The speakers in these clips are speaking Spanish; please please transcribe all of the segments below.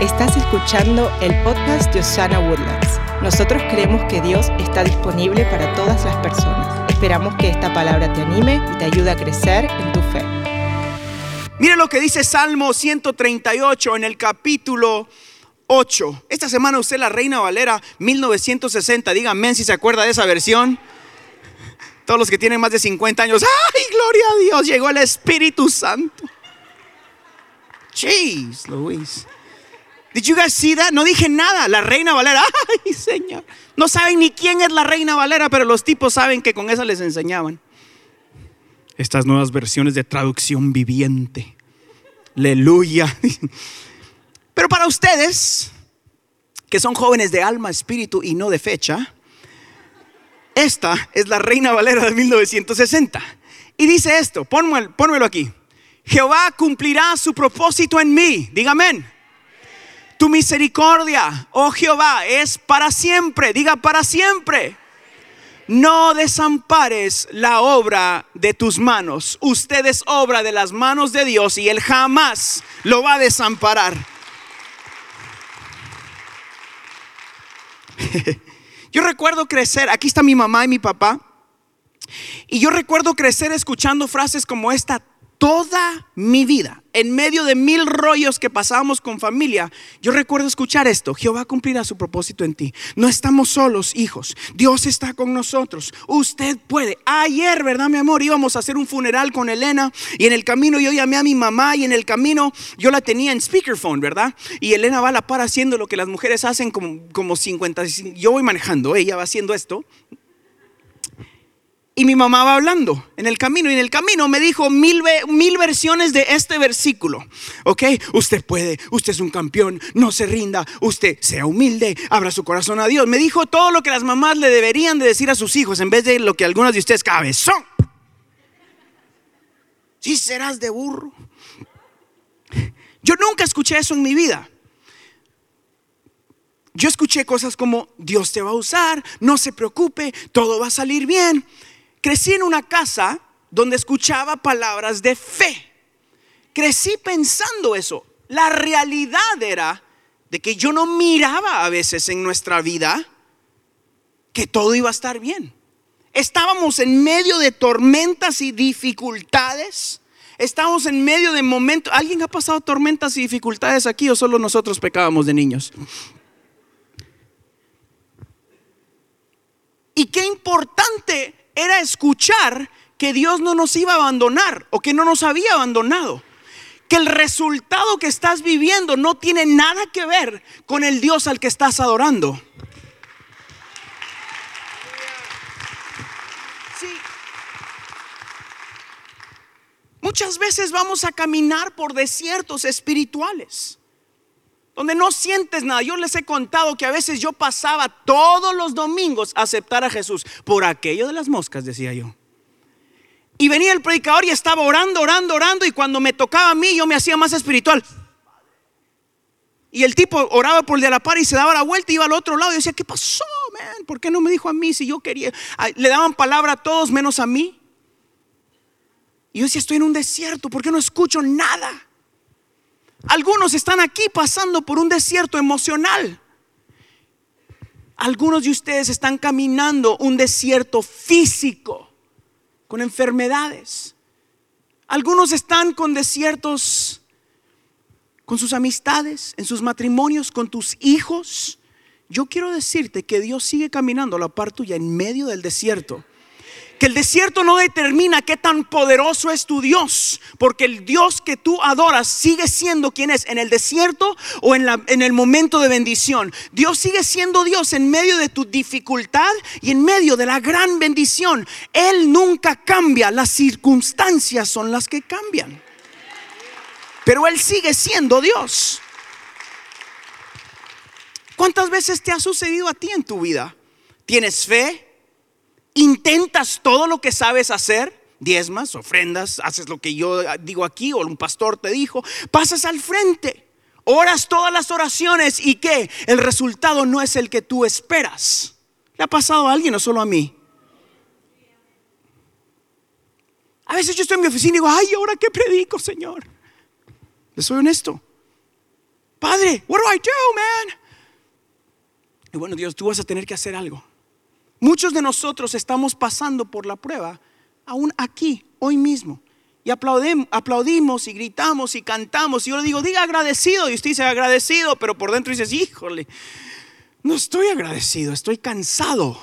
Estás escuchando el podcast de Osana Woodlands. Nosotros creemos que Dios está disponible para todas las personas. Esperamos que esta palabra te anime y te ayude a crecer en tu fe. Mire lo que dice Salmo 138 en el capítulo 8. Esta semana usé la Reina Valera 1960. Díganme si se acuerda de esa versión. Todos los que tienen más de 50 años, ¡ay, gloria a Dios! Llegó el Espíritu Santo. Jeez, Luis. Did you guys see that? No dije nada. La Reina Valera. Ay, Señor. No saben ni quién es la Reina Valera, pero los tipos saben que con esa les enseñaban. Estas nuevas versiones de traducción viviente. Aleluya. Pero para ustedes, que son jóvenes de alma, espíritu y no de fecha, esta es la Reina Valera de 1960. Y dice esto, pónmelo, aquí. Jehová cumplirá su propósito en mí. Dígame. Tu misericordia, oh Jehová, es para siempre. Diga para siempre. No desampares la obra de tus manos. Usted es obra de las manos de Dios y Él jamás lo va a desamparar. Yo recuerdo crecer, aquí está mi mamá y mi papá, y yo recuerdo crecer escuchando frases como esta toda mi vida, en medio de mil rollos que pasábamos con familia, yo recuerdo escuchar esto, Jehová cumplirá su propósito en ti. No estamos solos, hijos. Dios está con nosotros. Usted puede. Ayer, ¿verdad, mi amor? Íbamos a hacer un funeral con Elena y en el camino yo llamé a mi mamá y en el camino yo la tenía en speakerphone, ¿verdad? Y Elena va a la par haciendo lo que las mujeres hacen como, como 50. Yo voy manejando, ella va haciendo esto y mi mamá va hablando en el camino. Y en el camino me dijo mil, mil versiones de este versículo. Ok, usted puede, usted es un campeón, no se rinda, usted sea humilde, abra su corazón a Dios. Me dijo todo lo que las mamás le deberían de decir a sus hijos en vez de lo que algunas de ustedes cabezón. Si serás de burro. Yo nunca escuché eso en mi vida. Yo escuché cosas como Dios te va a usar, no se preocupe, todo va a salir bien crecí en una casa donde escuchaba palabras de fe. Crecí pensando eso. La realidad era de que yo no miraba a veces en nuestra vida que todo iba a estar bien. Estábamos en medio de tormentas y dificultades. Estábamos en medio de momentos. ¿Alguien ha pasado tormentas y dificultades aquí o solo nosotros pecábamos de niños? Y qué importante era escuchar que Dios no nos iba a abandonar o que no nos había abandonado. Que el resultado que estás viviendo no tiene nada que ver con el Dios al que estás adorando. Muchas veces vamos a caminar por desiertos espirituales donde no sientes nada. Yo les he contado que a veces yo pasaba todos los domingos a aceptar a Jesús por aquello de las moscas, decía yo. Y venía el predicador y estaba orando, orando, orando, y cuando me tocaba a mí yo me hacía más espiritual. Y el tipo oraba por el de la par y se daba la vuelta y iba al otro lado y decía, ¿qué pasó, man? ¿Por qué no me dijo a mí si yo quería? Le daban palabra a todos menos a mí. Y yo decía, estoy en un desierto, ¿por qué no escucho nada? Algunos están aquí pasando por un desierto emocional. Algunos de ustedes están caminando un desierto físico con enfermedades. Algunos están con desiertos con sus amistades, en sus matrimonios, con tus hijos. Yo quiero decirte que Dios sigue caminando a la par tuya en medio del desierto que el desierto no determina qué tan poderoso es tu Dios, porque el Dios que tú adoras sigue siendo quien es en el desierto o en, en el momento de bendición. Dios sigue siendo Dios en medio de tu dificultad y en medio de la gran bendición. Él nunca cambia, las circunstancias son las que cambian. Pero Él sigue siendo Dios. ¿Cuántas veces te ha sucedido a ti en tu vida? ¿Tienes fe? Intentas todo lo que sabes hacer, diezmas, ofrendas, haces lo que yo digo aquí o un pastor te dijo, pasas al frente, oras todas las oraciones y que el resultado no es el que tú esperas. ¿Le ha pasado a alguien o solo a mí? A veces yo estoy en mi oficina y digo, ay, ¿ahora qué predico, Señor? Le soy honesto. Padre, what do I do, man? Y bueno, Dios, tú vas a tener que hacer algo. Muchos de nosotros estamos pasando por la prueba, aún aquí, hoy mismo. Y aplaudimos y gritamos y cantamos. Y yo le digo, diga agradecido. Y usted dice agradecido, pero por dentro dices, híjole, no estoy agradecido, estoy cansado.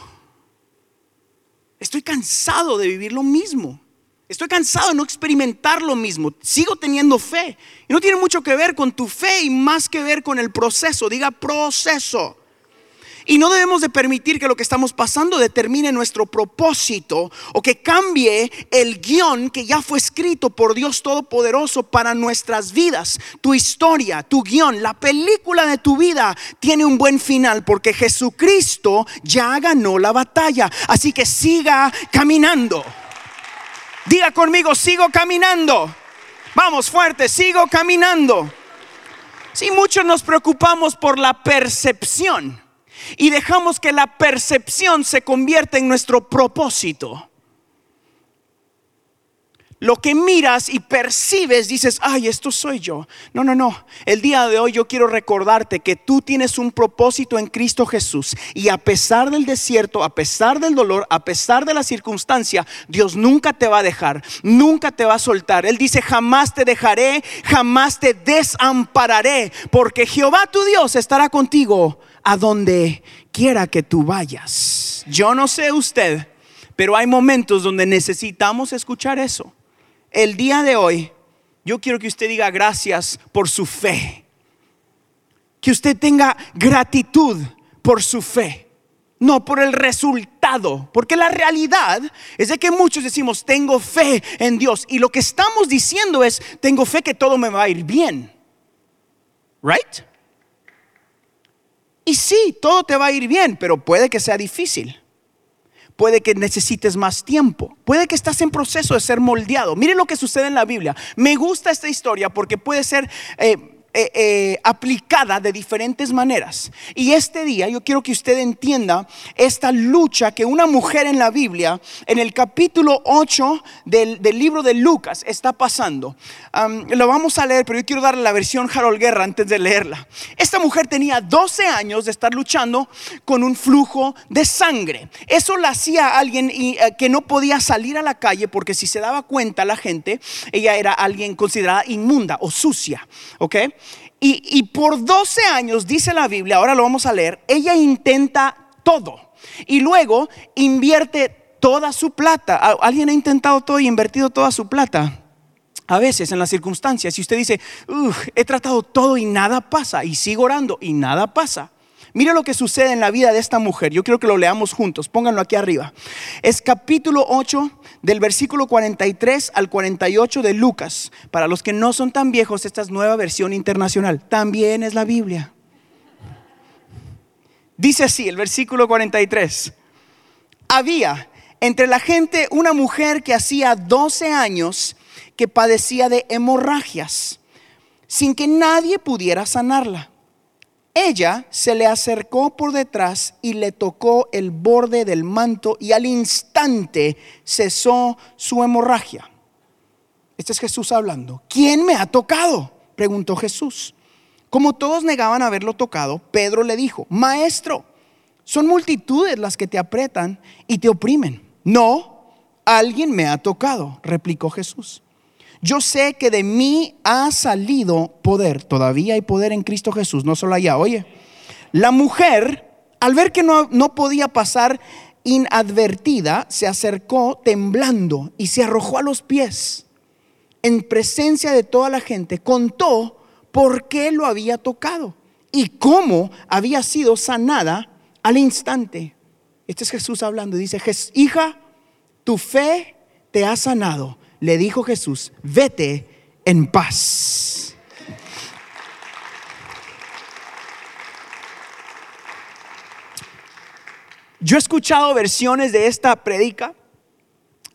Estoy cansado de vivir lo mismo. Estoy cansado de no experimentar lo mismo. Sigo teniendo fe. Y no tiene mucho que ver con tu fe y más que ver con el proceso. Diga proceso. Y no debemos de permitir que lo que estamos pasando determine nuestro propósito o que cambie el guion que ya fue escrito por Dios Todopoderoso para nuestras vidas. Tu historia, tu guion, la película de tu vida tiene un buen final porque Jesucristo ya ganó la batalla. Así que siga caminando. Diga conmigo, sigo caminando. Vamos fuerte, sigo caminando. Si muchos nos preocupamos por la percepción y dejamos que la percepción se convierta en nuestro propósito. Lo que miras y percibes, dices, ay, esto soy yo. No, no, no. El día de hoy yo quiero recordarte que tú tienes un propósito en Cristo Jesús. Y a pesar del desierto, a pesar del dolor, a pesar de la circunstancia, Dios nunca te va a dejar, nunca te va a soltar. Él dice, jamás te dejaré, jamás te desampararé, porque Jehová tu Dios estará contigo a donde quiera que tú vayas. Yo no sé usted, pero hay momentos donde necesitamos escuchar eso. El día de hoy, yo quiero que usted diga gracias por su fe. Que usted tenga gratitud por su fe, no por el resultado. Porque la realidad es de que muchos decimos, tengo fe en Dios. Y lo que estamos diciendo es, tengo fe que todo me va a ir bien. ¿Right? Y sí, todo te va a ir bien, pero puede que sea difícil. Puede que necesites más tiempo. Puede que estás en proceso de ser moldeado. Miren lo que sucede en la Biblia. Me gusta esta historia porque puede ser eh, eh, eh, aplicada de diferentes maneras. Y este día yo quiero que usted entienda esta lucha que una mujer en la Biblia, en el capítulo 8 del, libro de Lucas, está pasando. lo vamos a leer, pero yo quiero darle la versión Harold Guerra antes de leerla. Esta mujer tenía 12 años de estar luchando con un flujo de sangre. Eso la hacía alguien y, eh, que no podía salir a la calle porque si se daba cuenta la gente, ella era alguien considerada inmunda o sucia. ¿Ok? Y, por 12 años, dice la Biblia, ahora lo vamos a leer, ella intenta todo. Y luego invierte toda su plata. ¿Alguien ha intentado todo y invertido toda su plata? A veces en las circunstancias, si usted dice, he tratado todo y nada pasa, y sigo orando y nada pasa. Mire lo que sucede en la vida de esta mujer. Yo quiero que lo leamos juntos. Pónganlo aquí arriba. Es capítulo 8 del versículo 43 al 48 de Lucas. Para los que no son tan viejos, esta es nueva versión internacional. También es la Biblia. Dice así el versículo 43. Había entre la gente una mujer que hacía 12 años que padecía de hemorragias, sin que nadie pudiera sanarla. Ella se le acercó por detrás y le tocó el borde del manto y al instante cesó su hemorragia. Este es Jesús hablando. ¿Quién me ha tocado? preguntó Jesús. Como todos negaban haberlo tocado, Pedro le dijo, Maestro, son multitudes las que te apretan y te oprimen. No, alguien me ha tocado, replicó Jesús yo sé que de mí ha salido poder. Todavía hay poder en Cristo Jesús, no solo allá. Oye, la mujer, al ver que no, no podía pasar inadvertida, se acercó temblando y se arrojó a los pies. En presencia de toda la gente, contó por qué lo había tocado y cómo había sido sanada al instante. Este es Jesús hablando. Dice, hija, tu fe te ha sanado le dijo Jesús, vete en paz. Yo he escuchado versiones de esta predica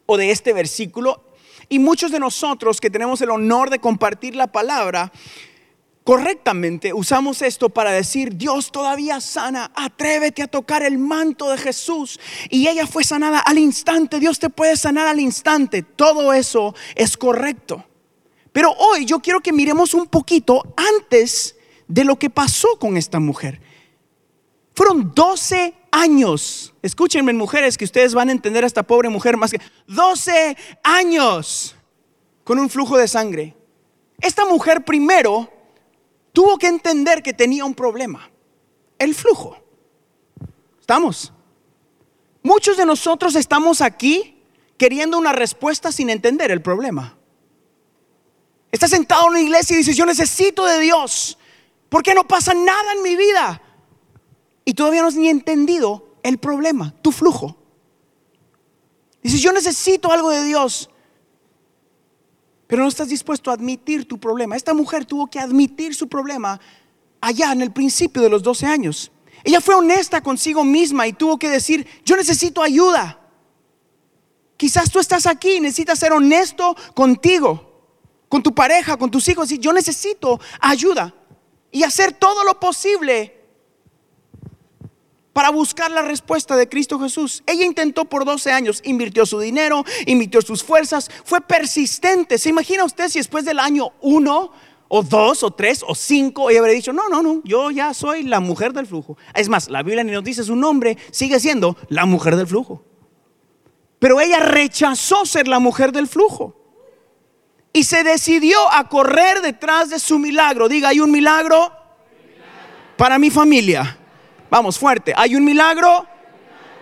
o de este versículo y muchos de nosotros que tenemos el honor de compartir la palabra, correctamente usamos esto para decir, Dios todavía sana, atrévete a tocar el manto de Jesús. Y ella fue sanada al instante, Dios te puede sanar al instante. Todo eso es correcto. Pero hoy yo quiero que miremos un poquito antes de lo que pasó con esta mujer. Fueron 12 años. Escúchenme, mujeres, que ustedes van a entender a esta pobre mujer más que 12 años con un flujo de sangre. Esta mujer primero tuvo que entender que tenía un problema, el flujo. ¿Estamos? Muchos de nosotros estamos aquí queriendo una respuesta sin entender el problema. Estás sentado en una iglesia y dices, yo necesito de Dios. ¿Por qué no pasa nada en mi vida? Y todavía no has ni entendido el problema, tu flujo. Dices, yo necesito algo de Dios. Pero no estás dispuesto a admitir tu problema. Esta mujer tuvo que admitir su problema allá en el principio de los 12 años. Ella fue honesta consigo misma y tuvo que decir, yo necesito ayuda. Quizás tú estás aquí y necesitas ser honesto contigo, con tu pareja, con tus hijos. Y yo necesito ayuda y hacer todo lo posible para buscar la respuesta de Cristo Jesús. Ella intentó por 12 años, invirtió su dinero, invirtió sus fuerzas, fue persistente. ¿Se imagina usted si después del año 1 o 2 o 3 o 5 ella habría dicho, no, no, no, yo ya soy la mujer del flujo? Es más, la Biblia ni nos dice su nombre, sigue siendo la mujer del flujo. Pero ella rechazó ser la mujer del flujo. Y se decidió a correr detrás de su milagro. Diga, hay un milagro para mi familia. Vamos, fuerte. Hay un milagro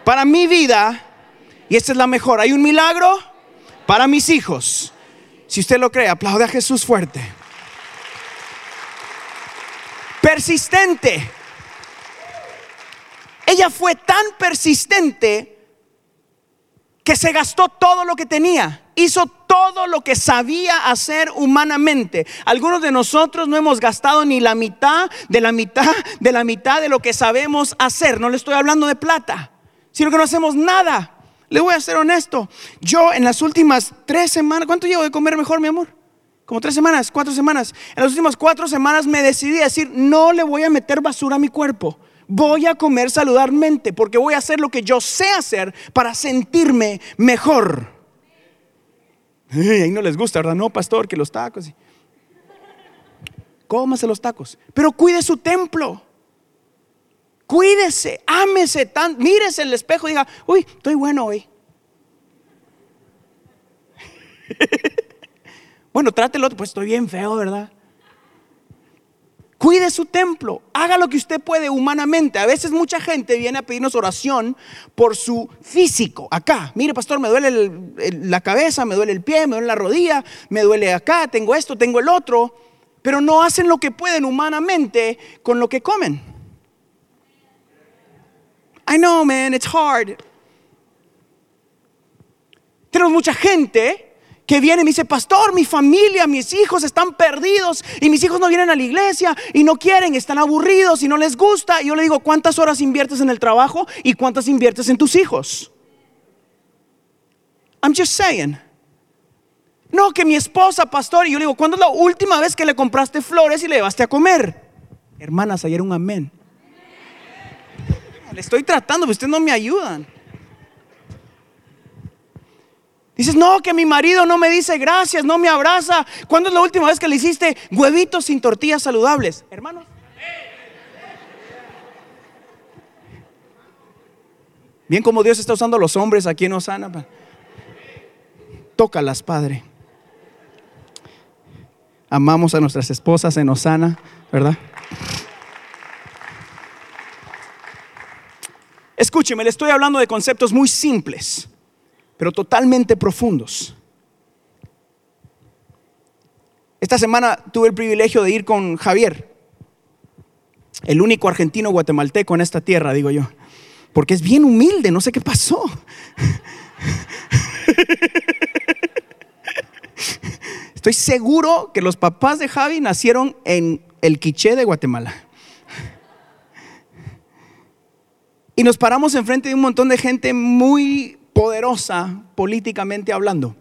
para mi vida y esta es la mejor. Hay un milagro para mis hijos. Si usted lo cree, aplaude a Jesús fuerte. Persistente. Ella fue tan persistente que se gastó todo lo que tenía, hizo todo lo que sabía hacer humanamente. Algunos de nosotros no hemos gastado ni la mitad de la mitad de la mitad de lo que sabemos hacer. No le estoy hablando de plata, sino que no hacemos nada. Le voy a ser honesto. Yo en las últimas tres semanas, ¿cuánto llevo de comer mejor, mi amor? Como tres semanas, cuatro semanas. En las últimas cuatro semanas me decidí a decir, no le voy a meter basura a mi cuerpo voy a comer saludarmente porque voy a hacer lo que yo sé hacer para sentirme mejor. ahí no les gusta, ¿verdad? No, pastor, que los tacos. Cómase los tacos, pero cuide su templo. Cuídese, ámese tan, mírese el espejo y diga, uy, estoy bueno hoy. bueno, trátelo, pues estoy bien feo, ¿verdad? Cuide su templo, haga lo que usted puede humanamente. A veces mucha gente viene a pedirnos oración por su físico. Acá, mire pastor, me duele la cabeza, me duele el pie, me duele la rodilla, me duele acá, tengo esto, tengo el otro. Pero no hacen lo que pueden humanamente con lo que comen. I know, man, it's hard. Tenemos mucha gente que viene y me dice, pastor, mi familia, mis hijos están perdidos y mis hijos no vienen a la iglesia y no quieren, están aburridos y no les gusta. Y yo le digo, ¿cuántas horas inviertes en el trabajo y cuántas inviertes en tus hijos? I'm just saying. No, que mi esposa, pastor, y yo le digo, ¿cuándo es la última vez que le compraste flores y le llevaste a comer? Hermanas, ayer un amén. Le estoy tratando, pero ustedes no me ayudan. Dices, no, que mi marido no me dice gracias, no me abraza. ¿Cuándo es la última vez que le hiciste huevitos sin tortillas saludables? Hermanos. Bien como Dios está usando a los hombres aquí en Osana. Tócalas, Padre. Amamos a nuestras esposas en Osana, ¿verdad? Escúcheme, le estoy hablando de conceptos muy simples pero totalmente profundos. Esta semana tuve el privilegio de ir con Javier, el único argentino guatemalteco en esta tierra, digo yo, porque es bien humilde, no sé qué pasó. Estoy seguro que los papás de Javi nacieron en el Quiché de Guatemala. Y nos paramos enfrente de un montón de gente muy poderosa políticamente hablando.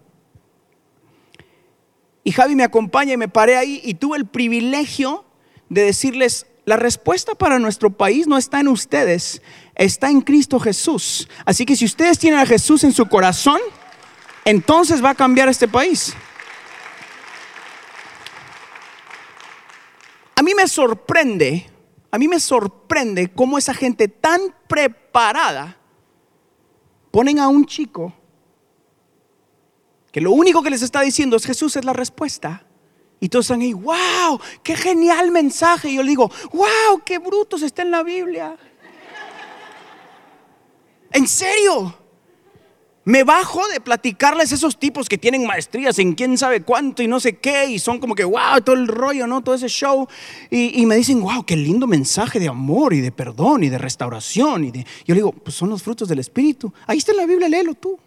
Y Javi me acompaña y me paré ahí y tuve el privilegio de decirles, la respuesta para nuestro país no está en ustedes, está en Cristo Jesús. Así que si ustedes tienen a Jesús en su corazón, entonces va a cambiar este país. mí me sorprende, a mí me sorprende cómo esa gente tan preparada ponen a un chico que lo único que les está diciendo es Jesús es la respuesta. Y todos están ahí, wow, qué genial mensaje. Y yo le digo, wow, qué brutos está en la Biblia. ¿En serio? Me bajo de platicarles esos tipos que tienen maestrías en quién sabe cuánto y no sé qué, y son como que, wow, todo el rollo, ¿no? Todo ese show. Y, me dicen, wow, qué lindo mensaje de amor y de perdón y de restauración. Y de... Yo le digo, pues son los frutos del Espíritu. Ahí está en la Biblia, léelo tú.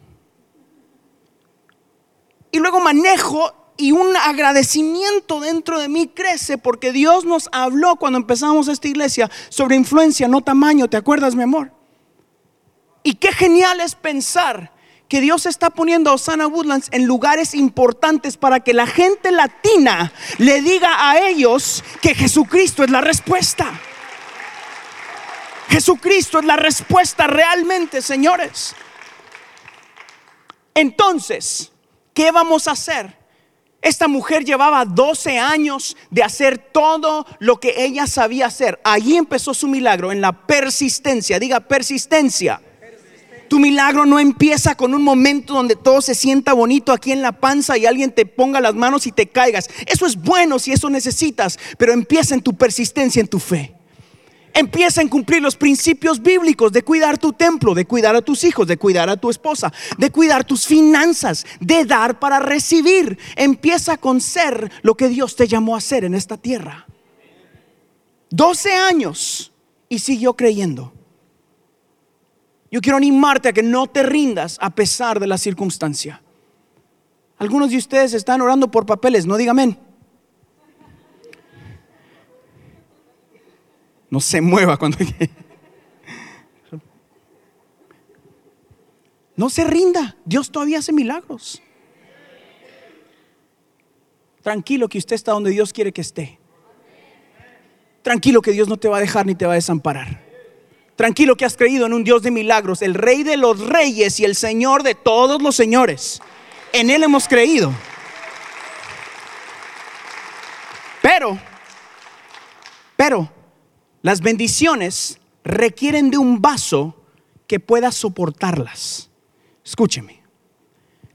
Y luego manejo y un agradecimiento dentro de mí crece porque Dios nos habló cuando empezamos esta iglesia sobre influencia, no tamaño. ¿Te acuerdas, mi amor? Y qué genial es pensar que Dios está poniendo a Osana Woodlands en lugares importantes para que la gente latina le diga a ellos que Jesucristo es la respuesta. Jesucristo es la respuesta realmente, señores. Entonces, ¿qué vamos a hacer? Esta mujer llevaba 12 años de hacer todo lo que ella sabía hacer. Allí empezó su milagro, en la persistencia. Diga persistencia. Tu milagro no empieza con un momento donde todo se sienta bonito aquí en la panza y alguien te ponga las manos y te caigas. Eso es bueno si eso necesitas, pero empieza en tu persistencia, en tu fe. Empieza en cumplir los principios bíblicos de cuidar tu templo, de cuidar a tus hijos, de cuidar a tu esposa, de cuidar tus finanzas, de dar para recibir. Empieza con ser lo que Dios te llamó a ser en esta tierra. 12 años y siguió creyendo. Yo quiero animarte a que no te rindas a pesar de la circunstancia. Algunos de ustedes están orando por papeles, no digan amén. No se mueva cuando... No se rinda, Dios todavía hace milagros. Tranquilo que usted está donde Dios quiere que esté. Tranquilo que Dios no te va a dejar ni te va a desamparar. Tranquilo que has creído en un Dios de milagros, el Rey de los reyes y el Señor de todos los señores. En Él hemos creído. Pero, pero, las bendiciones requieren de un vaso que pueda soportarlas. Escúcheme.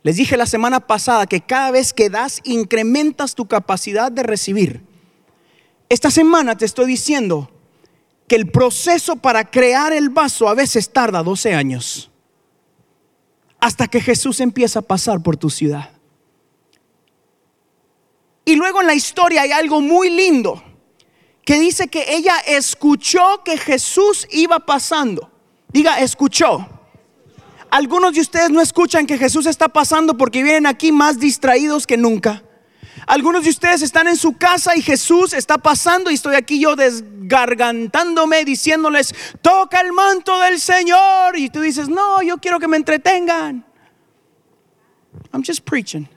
Les dije la semana pasada que cada vez que das incrementas tu capacidad de recibir. Esta semana te estoy diciendo, que el proceso para crear el vaso a veces tarda 12 años. Hasta que Jesús empieza a pasar por tu ciudad. Y luego en la historia hay algo muy lindo que dice que ella escuchó que Jesús iba pasando. Diga, escuchó. Algunos de ustedes no escuchan que Jesús está pasando porque vienen aquí más distraídos que nunca. Algunos de ustedes están en su casa y Jesús está pasando y estoy aquí yo desgargantándome diciéndoles, toca el manto del Señor. Y tú dices, no, yo quiero que me entretengan. I'm just preaching.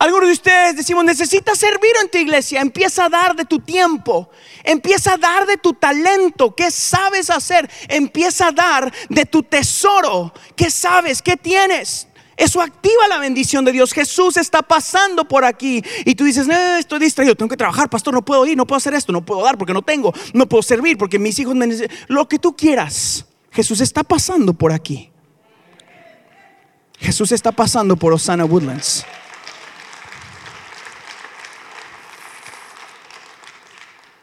Algunos de ustedes decimos, necesitas servir en tu iglesia, empieza a dar de tu tiempo, empieza a dar de tu talento, ¿qué sabes hacer? Empieza a dar de tu tesoro, ¿qué sabes? ¿Qué tienes? Eso activa la bendición de Dios. Jesús está pasando por aquí y tú dices, estoy distraído, tengo que trabajar, pastor, no puedo ir, no puedo hacer esto, no puedo dar porque no tengo, no puedo servir porque mis hijos me necesitan. Lo que tú quieras, Jesús está pasando por aquí. Jesús está pasando por Osana Woodlands.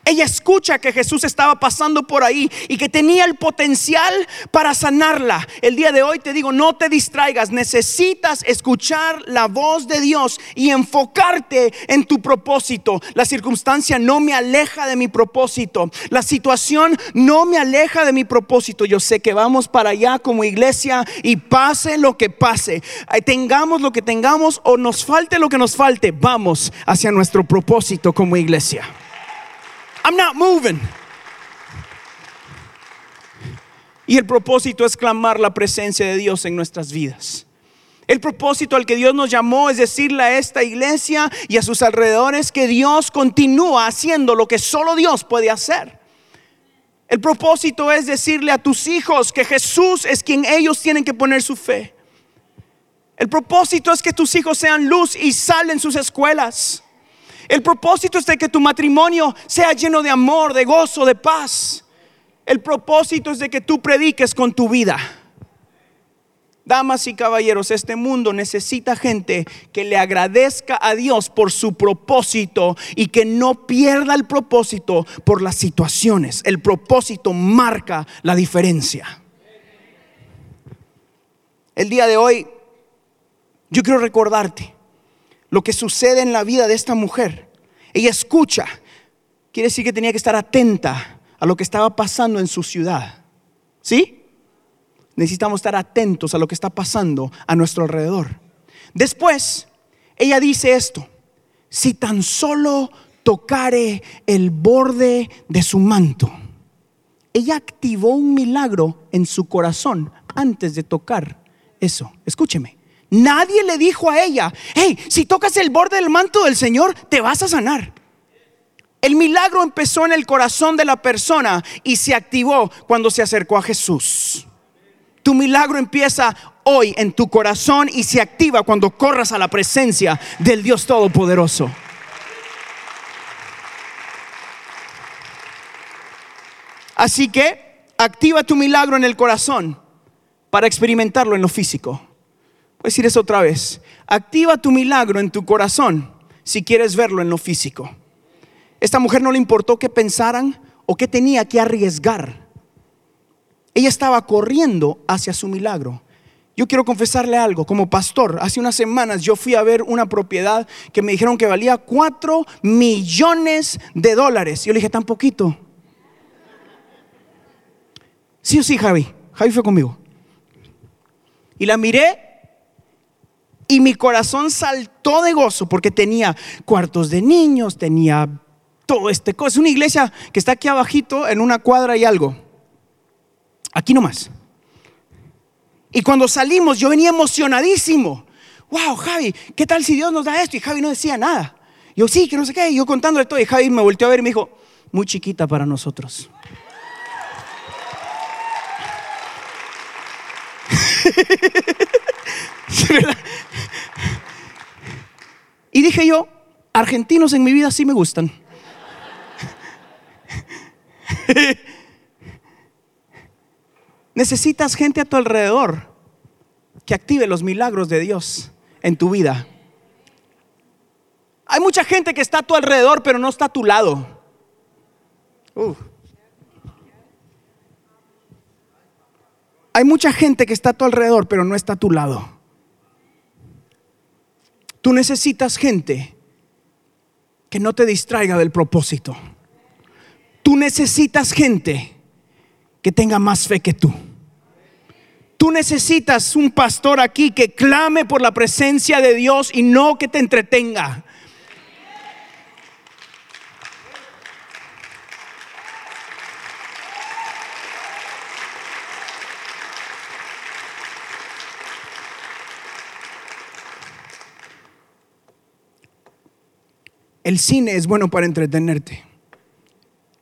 Ella escucha que Jesús estaba pasando por ahí y que tenía el potencial para sanarla. El día de hoy te digo, no te distraigas, necesitas escuchar la voz de Dios y enfocarte en tu propósito. La circunstancia no me aleja de mi propósito. La situación no me aleja de mi propósito. Yo sé que vamos para allá como iglesia y pase lo que pase, tengamos lo que tengamos o nos falte lo que nos falte, vamos hacia nuestro propósito como iglesia. I'm not moving. Y el propósito es clamar la presencia de Dios en nuestras vidas. El propósito al que Dios nos llamó es decirle a esta iglesia y a sus alrededores que Dios continúa haciendo lo que solo Dios puede hacer. El propósito es decirle a tus hijos que Jesús es quien ellos tienen que poner su fe. El propósito es que tus hijos sean luz y salen sus escuelas. El propósito es de que tu matrimonio sea lleno de amor, de gozo, de paz. El propósito es de que tú prediques con tu vida. Damas y caballeros, este mundo necesita gente que le agradezca a Dios por su propósito y que no pierda el propósito por las situaciones. El propósito marca la diferencia. El día de hoy, yo quiero recordarte lo que sucede en la vida de esta mujer. Ella escucha, quiere decir que tenía que estar atenta a lo que estaba pasando en su ciudad. ¿Sí? necesitamos estar atentos a lo que está pasando a nuestro alrededor. Después, ella dice esto, si tan solo tocare el borde de su manto. Ella activó un milagro en su corazón antes de tocar eso. Escúcheme. Nadie le dijo a ella, hey, si tocas el borde del manto del Señor, te vas a sanar. El milagro empezó en el corazón de la persona y se activó cuando se acercó a Jesús. Tu milagro empieza hoy en tu corazón y se activa cuando corras a la presencia del Dios Todopoderoso. Así que activa tu milagro en el corazón para experimentarlo en lo físico. Voy a decir eso otra vez. Activa tu milagro en tu corazón si quieres verlo en lo físico. Esta mujer no le importó qué pensaran o qué tenía que arriesgar ella estaba corriendo hacia su milagro. Yo quiero confesarle algo, como pastor, hace unas semanas yo fui a ver una propiedad que me dijeron que valía 4 millones de dólares. Yo le dije, tan poquito. Sí o sí, Javi. Javi fue conmigo. Y la miré y mi corazón saltó de gozo porque tenía cuartos de niños, tenía todo este cosa. Es una iglesia que está aquí abajito en una cuadra y algo. Aquí nomás. Y cuando salimos yo venía emocionadísimo. Wow, Javi, ¿qué tal si Dios nos da esto? Y Javi no decía nada. Yo sí, que no sé qué. Y yo contándole todo. Y Javi me volteó a ver y me dijo, muy chiquita para nosotros. y dije yo, argentinos en mi vida sí me gustan. Necesitas gente a tu alrededor que active los milagros de Dios en tu vida. Hay mucha gente que está a tu alrededor, pero no está a tu lado. Hay mucha gente que está a tu alrededor, pero no está a tu lado. Tú necesitas gente que no te distraiga del propósito. Tú necesitas gente que tenga más fe que tú. Tú necesitas un pastor aquí que clame por la presencia de Dios y no que te entretenga. El cine es bueno para entretenerte.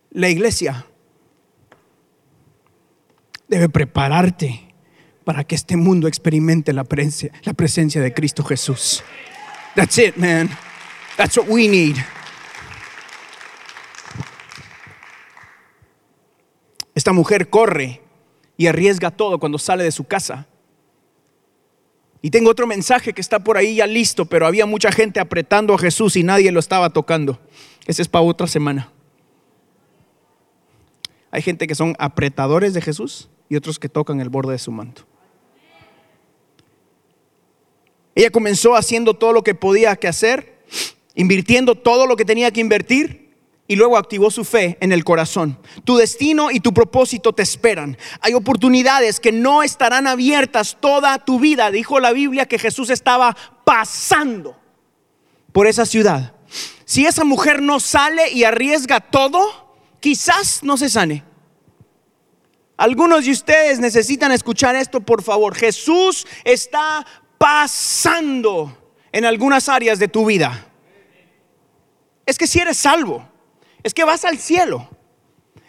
La iglesia debe prepararte para que este mundo experimente la presencia, de Cristo Jesús. That's it, man. That's what we need. Esta mujer corre y arriesga todo cuando sale de su casa. Y tengo otro mensaje que está por ahí ya listo, pero había mucha gente apretando a Jesús y nadie lo estaba tocando. Ese es para otra semana. Hay gente que son apretadores de Jesús y otros que tocan el borde de su manto. Ella comenzó haciendo todo lo que podía que hacer, invirtiendo todo lo que tenía que invertir y luego activó su fe en el corazón. Tu destino y tu propósito te esperan. Hay oportunidades que no estarán abiertas toda tu vida. Dijo la Biblia que Jesús estaba pasando por esa ciudad. Si esa mujer no sale y arriesga todo, quizás no se sane. Algunos de ustedes necesitan escuchar esto, por favor. Jesús está pasando en algunas áreas de tu vida. Es que si eres salvo, es que vas al cielo.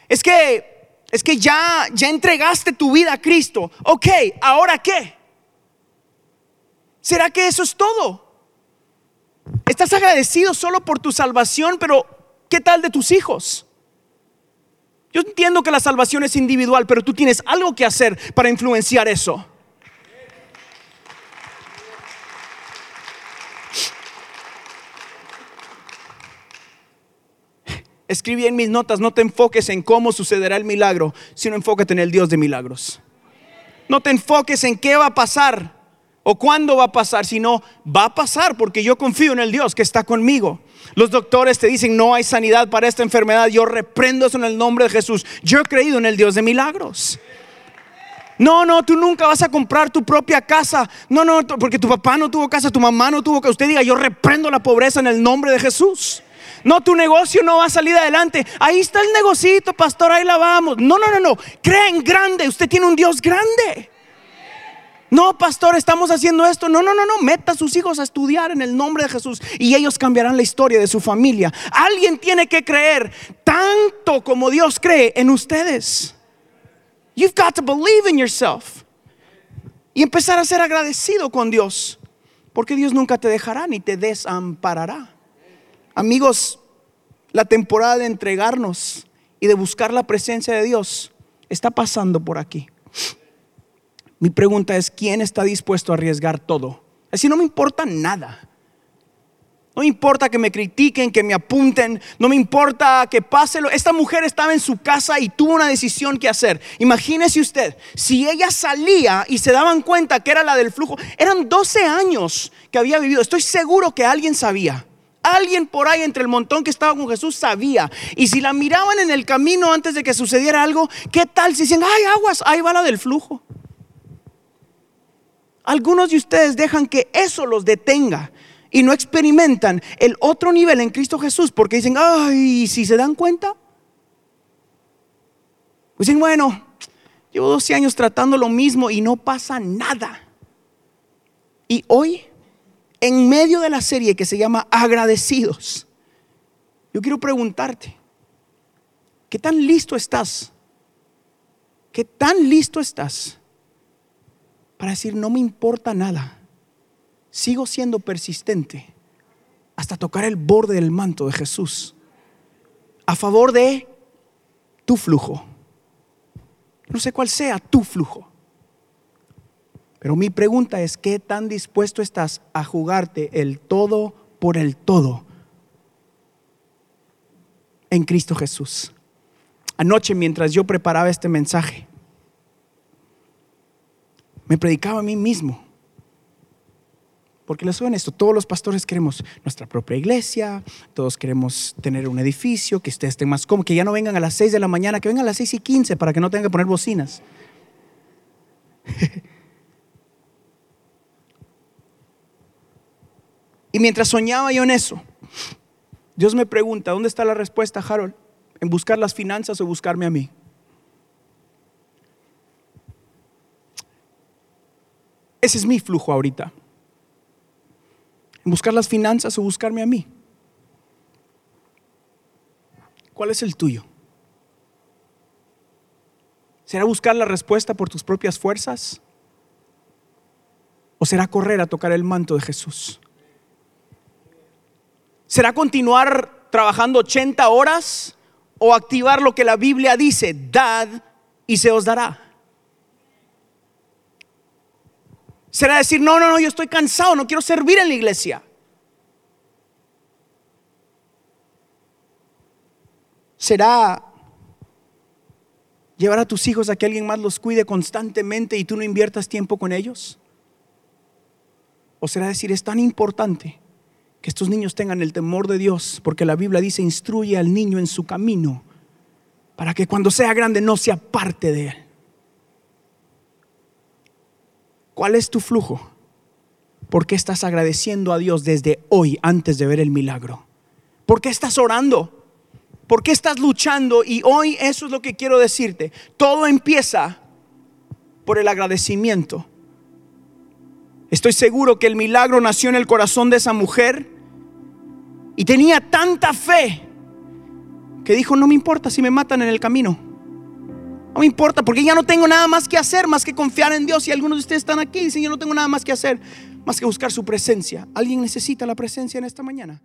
Es que es que ya ya entregaste tu vida a Cristo. Ok, ¿ahora qué? ¿Será que eso es todo? Estás agradecido solo por tu salvación, pero ¿qué tal de tus hijos? Yo entiendo que la salvación es individual, pero tú tienes algo que hacer para influenciar eso. Escribí en mis notas, no te enfoques en cómo sucederá el milagro, sino enfócate en el Dios de milagros. No te enfoques en qué va a pasar o cuándo va a pasar, sino va a pasar porque yo confío en el Dios que está conmigo. Los doctores te dicen no hay sanidad para esta enfermedad, yo reprendo eso en el nombre de Jesús. Yo he creído en el Dios de milagros. No, no, tú nunca vas a comprar tu propia casa. No, no, porque tu papá no tuvo casa, tu mamá no tuvo casa. Usted diga, yo reprendo la pobreza en el nombre de Jesús. No, tu negocio no va a salir adelante. Ahí está el negocito, pastor, ahí la vamos. No, no, no, no. Crea en grande. Usted tiene un Dios grande. No, pastor, estamos haciendo esto. No, no, no, no. Meta a sus hijos a estudiar en el nombre de Jesús y ellos cambiarán la historia de su familia. Alguien tiene que creer tanto como Dios cree en ustedes. You've got to believe in yourself. Y empezar a ser agradecido con Dios. Porque Dios nunca te dejará ni te desamparará. Amigos, la temporada de entregarnos y de buscar la presencia de Dios está pasando por aquí. Mi pregunta es, ¿quién está dispuesto a arriesgar todo? Así no me importa nada. No me importa que me critiquen, que me apunten, no me importa que pase. Esta mujer estaba en su casa y tuvo una decisión que hacer. Imagínese usted, si ella salía y se daban cuenta que era la del flujo, eran 12 años que había vivido. Estoy seguro que alguien sabía. Alguien por ahí entre el montón que estaba con Jesús sabía. Y si la miraban en el camino antes de que sucediera algo, ¿qué tal si dicen, ay, aguas, ahí va la del flujo? Algunos de ustedes dejan que eso los detenga y no experimentan el otro nivel en Cristo Jesús porque dicen, ay, si se dan cuenta, dicen, bueno, llevo 12 años tratando lo mismo y no pasa nada. Y hoy medio de la serie que se llama Agradecidos, yo quiero preguntarte, ¿qué tan listo estás? ¿Qué tan listo estás para decir, no me importa nada? Sigo siendo persistente hasta tocar el borde del manto de Jesús a favor de tu flujo. No sé cuál sea tu flujo. Pero mi pregunta es, ¿qué tan dispuesto estás a jugarte el todo por el todo en Cristo Jesús? Anoche mientras yo preparaba este mensaje, me predicaba a mí mismo. Porque les soy honesto, todos los pastores queremos nuestra propia iglesia, todos queremos tener un edificio, que ustedes estén más cómodos, que ya no vengan a las 6 de la mañana, que vengan a las 6 y 15 para que no tengan que poner bocinas. Y mientras soñaba yo en eso, Dios me pregunta, ¿dónde está la respuesta, Harold? ¿En buscar las finanzas o buscarme a mí? Ese es mi flujo ahorita. ¿En buscar las finanzas o buscarme a mí? ¿Cuál es el tuyo? ¿Será buscar la respuesta por tus propias fuerzas? ¿O será correr a tocar el manto de Jesús? ¿Será continuar trabajando 80 horas o activar lo que la Biblia dice, dad y se os dará? ¿Será decir, no, no, no, yo estoy cansado, no quiero servir en la iglesia? ¿Será llevar a tus hijos a que alguien más los cuide constantemente y tú no inviertas tiempo con ellos? ¿O será decir, es tan importante que estos niños tengan el temor de Dios, porque la Biblia dice, instruye al niño en su camino, para que cuando sea grande no sea parte de él. ¿Cuál es tu flujo? ¿Por qué estás agradeciendo a Dios desde hoy antes de ver el milagro? ¿Por qué estás orando? ¿Por qué estás luchando? Y hoy eso es lo que quiero decirte. Todo empieza por el agradecimiento. Estoy seguro que el milagro nació en el corazón de esa mujer y tenía tanta fe que dijo, no me importa si me matan en el camino. No me importa porque ya no tengo nada más que hacer más que confiar en Dios. Y algunos de ustedes están aquí y dicen, yo no tengo nada más que hacer. más que buscar su presencia. ¿Alguien necesita la presencia en esta mañana?